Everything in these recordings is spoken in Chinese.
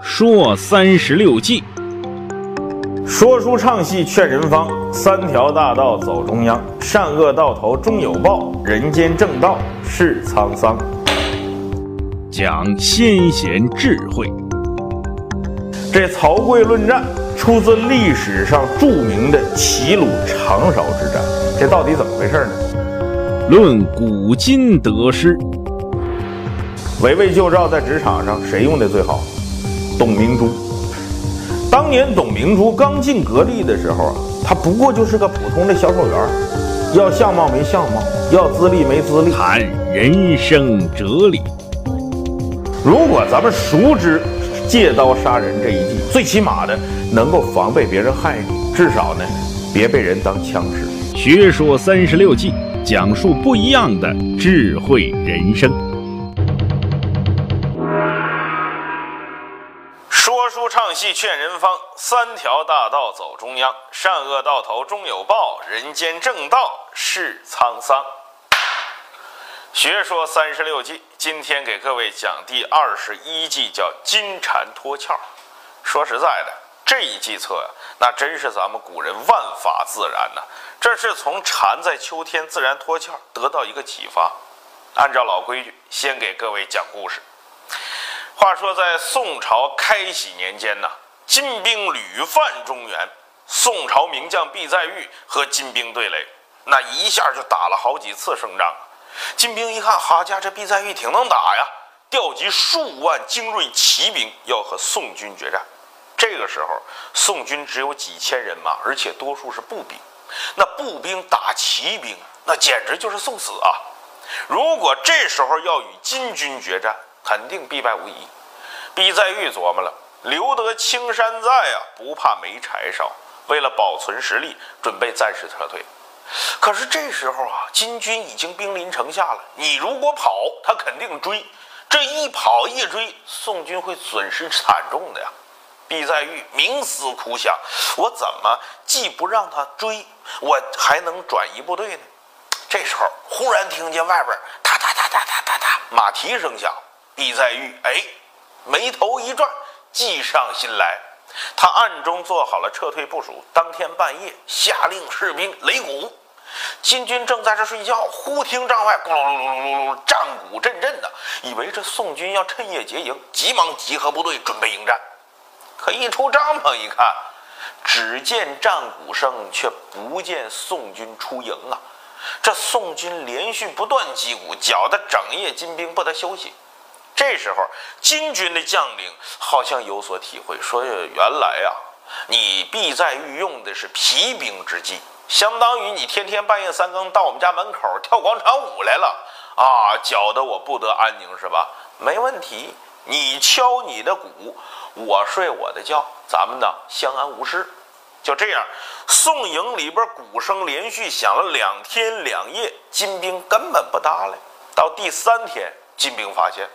说三十六计，说书唱戏劝人方，三条大道走中央，善恶到头终有报，人间正道是沧桑。讲先贤智慧。这曹刿论战出自历史上著名的齐鲁长勺之战，这到底怎么回事呢？论古今得失。围魏救赵在职场上谁用的最好？董明珠。当年董明珠刚进格力的时候啊，她不过就是个普通的销售员，要相貌没相貌，要资历没资历，谈人生哲理。如果咱们熟知借刀杀人这一计，最起码的能够防备别人害你，至少呢，别被人当枪使。学说三十六计，讲述不一样的智慧人生。说书唱戏劝人方，三条大道走中央，善恶到头终有报，人间正道是沧桑。学说三十六计，今天给各位讲第二十一计，叫金蝉脱壳。说实在的，这一计策呀，那真是咱们古人万法自然呐。这是从蝉在秋天自然脱壳得到一个启发。按照老规矩，先给各位讲故事。话说在宋朝开禧年间呢，金兵屡犯中原，宋朝名将毕再玉和金兵对垒，那一下就打了好几次胜仗。金兵一看，好家这毕再玉挺能打呀，调集数万精锐骑兵要和宋军决战。这个时候，宋军只有几千人马，而且多数是步兵。那步兵打骑兵，那简直就是送死啊！如果这时候要与金军决战，肯定必败无疑。毕再玉琢磨了，留得青山在啊，不怕没柴烧。为了保存实力，准备暂时撤退。可是这时候啊，金军已经兵临城下了。你如果跑，他肯定追。这一跑一追，宋军会损失惨重的呀。毕再玉冥思苦想：我怎么既不让他追，我还能转移部队呢？这时候忽然听见外边哒哒哒哒哒哒哒马蹄声响。毕再玉哎，眉头一转，计上心来。他暗中做好了撤退部署。当天半夜，下令士兵擂鼓。金军正在这睡觉，忽听帐外咕噜噜噜噜噜，战鼓阵阵的，以为这宋军要趁夜劫营，急忙集合部队准备迎战。可一出帐篷一看，只见战鼓声，却不见宋军出营啊！这宋军连续不断击鼓，搅得整夜金兵不得休息。这时候，金军的将领好像有所体会，说：“原来呀，你毕再玉用的是疲兵之计，相当于你天天半夜三更到我们家门口跳广场舞来了啊，搅得我不得安宁，是吧？没问题，你敲你的鼓，我睡我的觉，咱们呢相安无事。就这样，宋营里边鼓声连续响了两天两夜，金兵根本不搭理。到第三天，金兵发现。”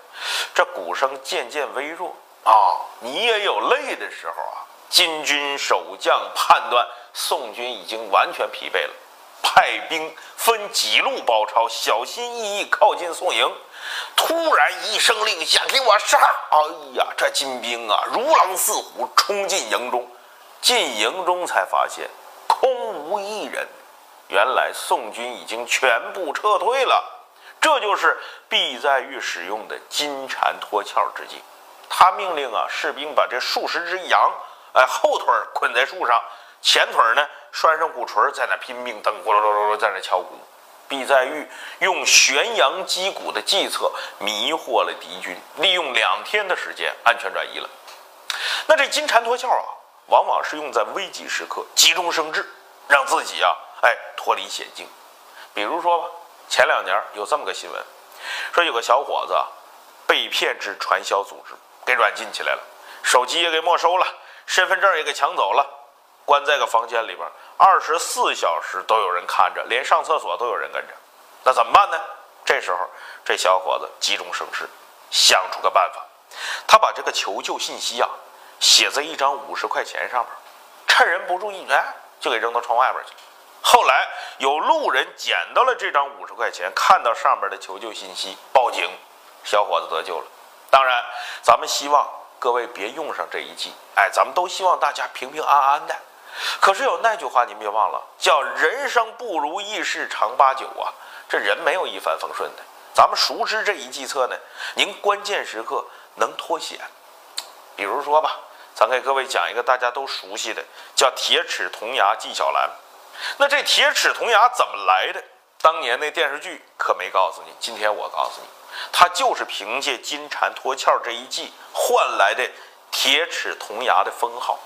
这鼓声渐渐微弱啊，你也有累的时候啊。金军守将判断宋军已经完全疲惫了，派兵分几路包抄，小心翼翼靠近宋营。突然一声令下，给我杀！哎呀，这金兵啊，如狼似虎冲进营中。进营中才发现空无一人，原来宋军已经全部撤退了。这就是毕在玉使用的金蝉脱壳之计。他命令啊，士兵把这数十只羊，哎，后腿捆在树上，前腿呢拴上鼓槌，在那拼命蹬，咕噜噜噜噜，在那敲鼓。毕在玉用悬羊击鼓的计策迷惑了敌军，利用两天的时间安全转移了。那这金蝉脱壳啊，往往是用在危急时刻，急中生智，让自己啊，哎，脱离险境。比如说吧。前两年有这么个新闻，说有个小伙子被骗至传销组织，给软禁起来了，手机也给没收了，身份证也给抢走了，关在个房间里边，二十四小时都有人看着，连上厕所都有人跟着。那怎么办呢？这时候这小伙子急中生智，想出个办法，他把这个求救信息啊写在一张五十块钱上面，趁人不注意，哎，就给扔到窗外边去了。后来有路人捡到了这张五十块钱，看到上面的求救信息，报警，小伙子得救了。当然，咱们希望各位别用上这一计。哎，咱们都希望大家平平安安的。可是有那句话，您别忘了，叫“人生不如意事常八九”啊。这人没有一帆风顺的。咱们熟知这一计策呢，您关键时刻能脱险。比如说吧，咱给各位讲一个大家都熟悉的，叫“铁齿铜牙纪晓岚”。那这铁齿铜牙怎么来的？当年那电视剧可没告诉你，今天我告诉你，他就是凭借金蝉脱壳这一计换来的铁齿铜牙的封号。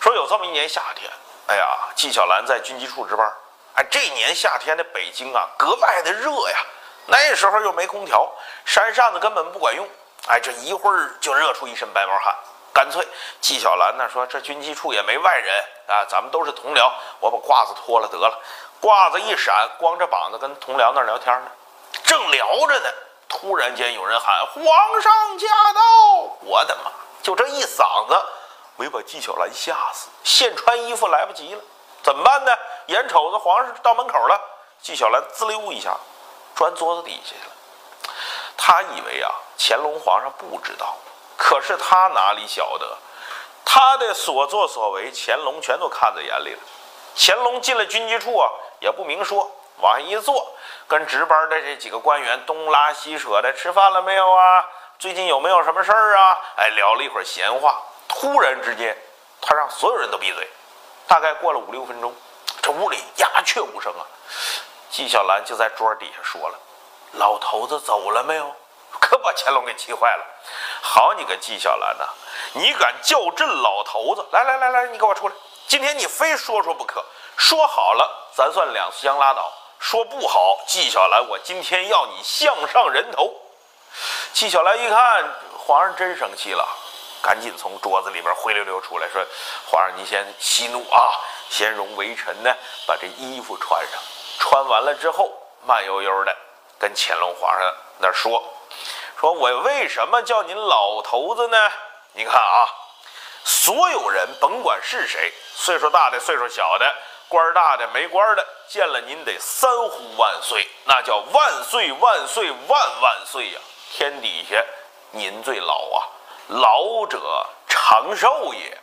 说有这么一年夏天，哎呀，纪晓岚在军机处值班。哎，这年夏天的北京啊，格外的热呀。那时候又没空调，扇扇子根本不管用。哎，这一会儿就热出一身白毛汗。干脆，纪晓岚呢说：“这军机处也没外人啊，咱们都是同僚，我把褂子脱了得了。”褂子一闪，光着膀子跟同僚那聊天呢。正聊着呢，突然间有人喊：“皇上驾到！”我的妈！就这一嗓子，没把纪晓岚吓死。现穿衣服来不及了，怎么办呢？眼瞅着皇上到门口了，纪晓岚滋溜一下，钻桌子底下去了。他以为啊，乾隆皇上不知道。可是他哪里晓得，他的所作所为，乾隆全都看在眼里了。乾隆进了军机处啊，也不明说，往下一坐，跟值班的这几个官员东拉西扯的，吃饭了没有啊？最近有没有什么事儿啊？哎，聊了一会儿闲话，突然之间，他让所有人都闭嘴。大概过了五六分钟，这屋里鸦雀无声啊。纪晓岚就在桌底下说了：“老头子走了没有？”可把乾隆给气坏了。好你个纪晓岚呐，你敢叫朕老头子？来来来来，你给我出来！今天你非说说不可。说好了，咱算两相拉倒；说不好，纪晓岚，我今天要你项上人头。纪晓岚一看皇上真生气了，赶紧从桌子里边灰溜溜出来，说：“皇上，您先息怒啊，先容微臣呢把这衣服穿上。穿完了之后，慢悠悠的跟乾隆皇上那说。”说我为什么叫您老头子呢？你看啊，所有人甭管是谁，岁数大的、岁数小的，官大的、没官的，见了您得三呼万岁，那叫万岁万岁万万岁呀！天底下您最老啊，老者长寿也。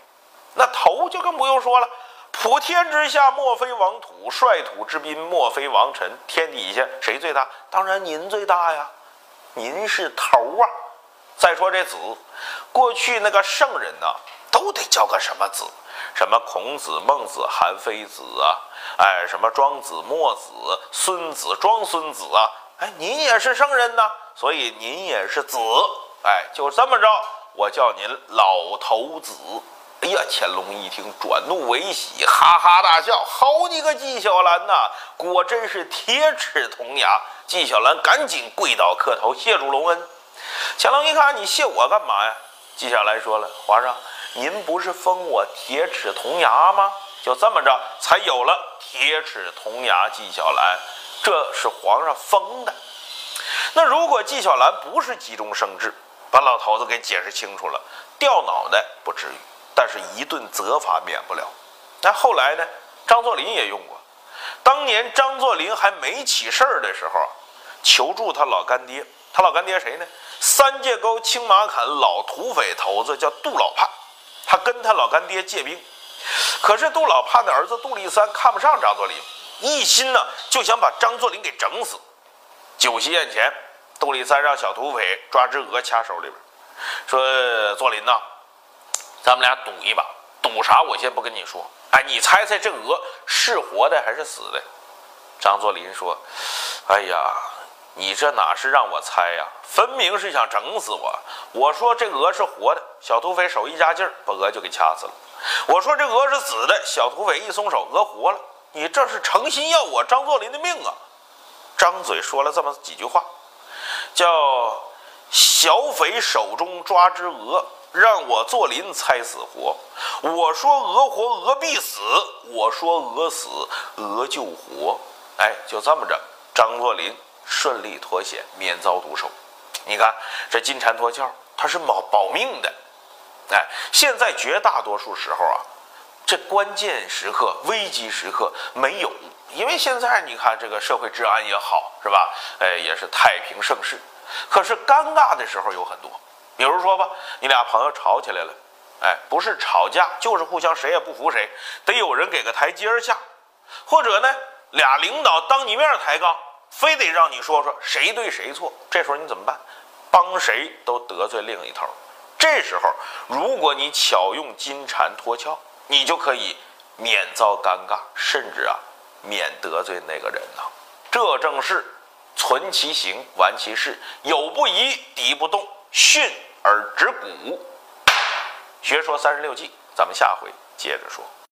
那头就更不用说了，普天之下莫非王土，率土之滨莫非王臣。天底下谁最大？当然您最大呀。您是头啊！再说这子，过去那个圣人呢，都得叫个什么子？什么孔子、孟子、韩非子啊？哎，什么庄子、墨子、孙子、庄孙子啊？哎，您也是圣人呐，所以您也是子。哎，就这么着，我叫您老头子。哎呀，乾隆一听，转怒为喜，哈哈大笑：“好你个纪晓岚呐，果真是铁齿铜牙！”纪晓岚赶紧跪倒磕头，谢主隆恩。乾隆一看，你谢我干嘛呀？纪晓岚说了：“皇上，您不是封我铁齿铜牙吗？就这么着，才有了铁齿铜牙纪晓岚，这是皇上封的。那如果纪晓岚不是急中生智，把老头子给解释清楚了，掉脑袋不至于，但是一顿责罚免不了。那后来呢？张作霖也用过。”当年张作霖还没起事儿的时候，求助他老干爹。他老干爹谁呢？三界沟青马坎老土匪头子叫杜老盼。他跟他老干爹借兵，可是杜老盼的儿子杜立三看不上张作霖，一心呢就想把张作霖给整死。酒席宴前，杜立三让小土匪抓只鹅掐手里边，说：“作霖呐，咱们俩赌一把，赌啥我先不跟你说。”哎，你猜猜这鹅是活的还是死的？张作霖说：“哎呀，你这哪是让我猜呀？分明是想整死我。我说这鹅是活的，小土匪手一加劲儿，把鹅就给掐死了。我说这鹅是死的，小土匪一松手，鹅活了。你这是诚心要我张作霖的命啊！”张嘴说了这么几句话，叫小匪手中抓只鹅。让我做林猜死活，我说鹅活鹅必死，我说鹅死鹅就活。哎，就这么着，张作霖顺利脱险，免遭毒手。你看这金蝉脱壳，它是保保命的。哎，现在绝大多数时候啊，这关键时刻、危机时刻没有，因为现在你看这个社会治安也好，是吧？哎，也是太平盛世。可是尴尬的时候有很多。比如说吧，你俩朋友吵起来了，哎，不是吵架，就是互相谁也不服谁，得有人给个台阶下，或者呢，俩领导当你面抬杠，非得让你说说谁对谁错，这时候你怎么办？帮谁都得罪另一头。这时候，如果你巧用金蝉脱壳，你就可以免遭尴尬，甚至啊，免得罪那个人呐。这正是存其形，玩其事，有不疑，敌不动，训而止骨。学说三十六计，咱们下回接着说。